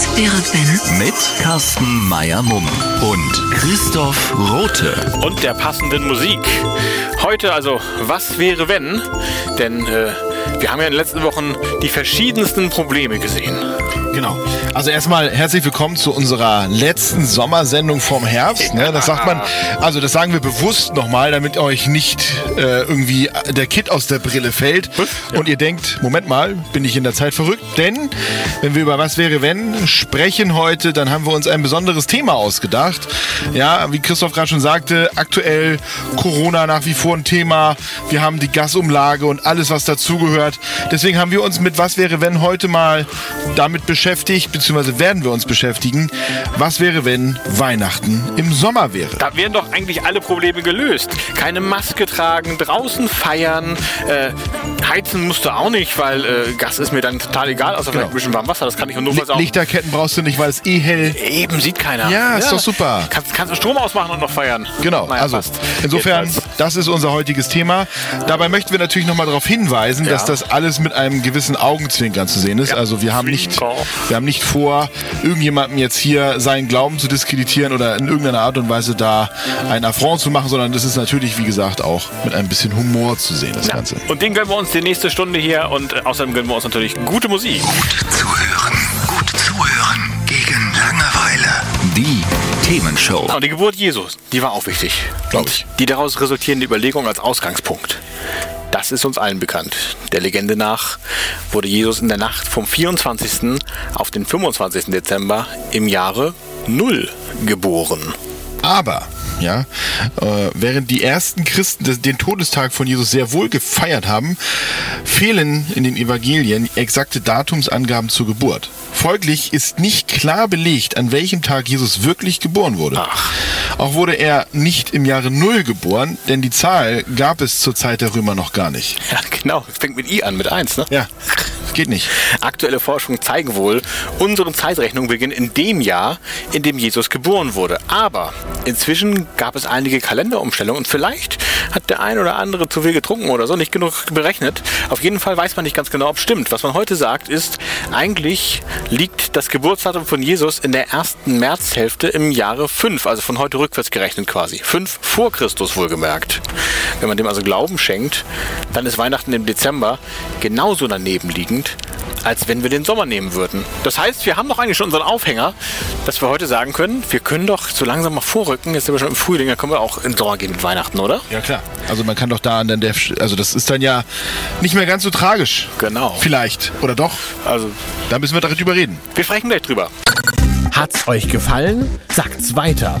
Was wenn? Mit Carsten Meyer-Mumm und Christoph Rote. Und der passenden Musik. Heute also, was wäre wenn? Denn äh, wir haben ja in den letzten Wochen die verschiedensten Probleme gesehen. Genau. Also erstmal herzlich willkommen zu unserer letzten Sommersendung vom Herbst. Ne? Das sagt man, also das sagen wir bewusst nochmal, damit euch nicht äh, irgendwie der Kit aus der Brille fällt und ihr denkt, Moment mal, bin ich in der Zeit verrückt? Denn wenn wir über was wäre wenn sprechen heute, dann haben wir uns ein besonderes Thema ausgedacht. Ja, wie Christoph gerade schon sagte, aktuell Corona nach wie vor ein Thema. Wir haben die Gasumlage und alles, was dazugehört. Deswegen haben wir uns mit was wäre wenn heute mal damit beschäftigt, beziehungsweise werden wir uns beschäftigen, was wäre, wenn Weihnachten im Sommer wäre. Da wären doch eigentlich alle Probleme gelöst. Keine Maske tragen, draußen feiern, äh, heizen musst du auch nicht, weil äh, Gas ist mir dann total egal, außer vielleicht ein bisschen warm Wasser, das kann ich nur was auch. Lichterketten brauchst du nicht, weil es eh hell. Eben, sieht keiner. Ja, ist doch super. Kannst, kannst du Strom ausmachen und noch feiern. Genau, Naja, also passt. insofern, Jedenfalls. das ist unser heutiges Thema. Dabei möchten wir natürlich nochmal darauf hinweisen, Ja. dass das alles mit einem gewissen Augenzwinkern zu sehen ist. Ja. Also wir haben nicht, wir haben nicht vor, irgendjemandem jetzt hier seinen Glauben zu diskreditieren oder in irgendeiner Art und Weise da einen Affront zu machen, sondern das ist natürlich, wie gesagt, auch mit ein bisschen Humor zu sehen, das Ja. Ganze. Und den gönnen wir uns die nächste Stunde hier und äh, außerdem gönnen wir uns natürlich gute Musik. Zu hören. Themenshow. Und die Geburt Jesus, die war auch wichtig. Glaub ich. Die daraus resultierende Überlegung als Ausgangspunkt. Das ist uns allen bekannt. Der Legende nach wurde Jesus in der Nacht vom 24. auf den 25. Dezember im Jahre Null geboren. Aber, ja, äh, während die ersten Christen den Todestag von Jesus sehr wohl gefeiert haben, fehlen in den Evangelien exakte Datumsangaben zur Geburt. Folglich ist nicht klar belegt, an welchem Tag Jesus wirklich geboren wurde. Ach. Auch wurde er nicht im Jahre Null geboren, denn die Zahl gab es zur Zeit der Römer noch gar nicht. Ja, genau. Fängt mit I an, mit 1, ne? Ja, geht nicht. Aktuelle Forschungen zeigen wohl, unsere Zeitrechnung beginnt in dem Jahr, in dem Jesus geboren wurde. Aber inzwischen gab es einige Kalenderumstellungen und vielleicht hat der ein oder andere zu viel getrunken oder so, nicht genug berechnet. Auf jeden Fall weiß man nicht ganz genau, ob es stimmt. Was man heute sagt, ist, eigentlich liegt das Geburtsdatum von Jesus in der ersten Märzhälfte im Jahre 5, also von heute rückwärts gerechnet quasi. 5 vor Christus wohlgemerkt. Wenn man dem also Glauben schenkt, dann ist Weihnachten im Dezember genauso daneben liegend, als wenn wir den Sommer nehmen würden. Das heißt, wir haben doch eigentlich schon unseren Aufhänger, dass wir heute sagen können, wir können doch so langsam mal vorrücken. Jetzt sind wir schon im Frühling, dann können wir auch in den Sommer gehen mit Weihnachten, oder? Ja klar. Also man kann doch da dann der, also das ist dann ja nicht mehr ganz so tragisch. Genau. Vielleicht. Oder doch? Also, Da müssen wir darüber reden. wir sprechen gleich drüber. Hat's euch gefallen? Sagt's weiter.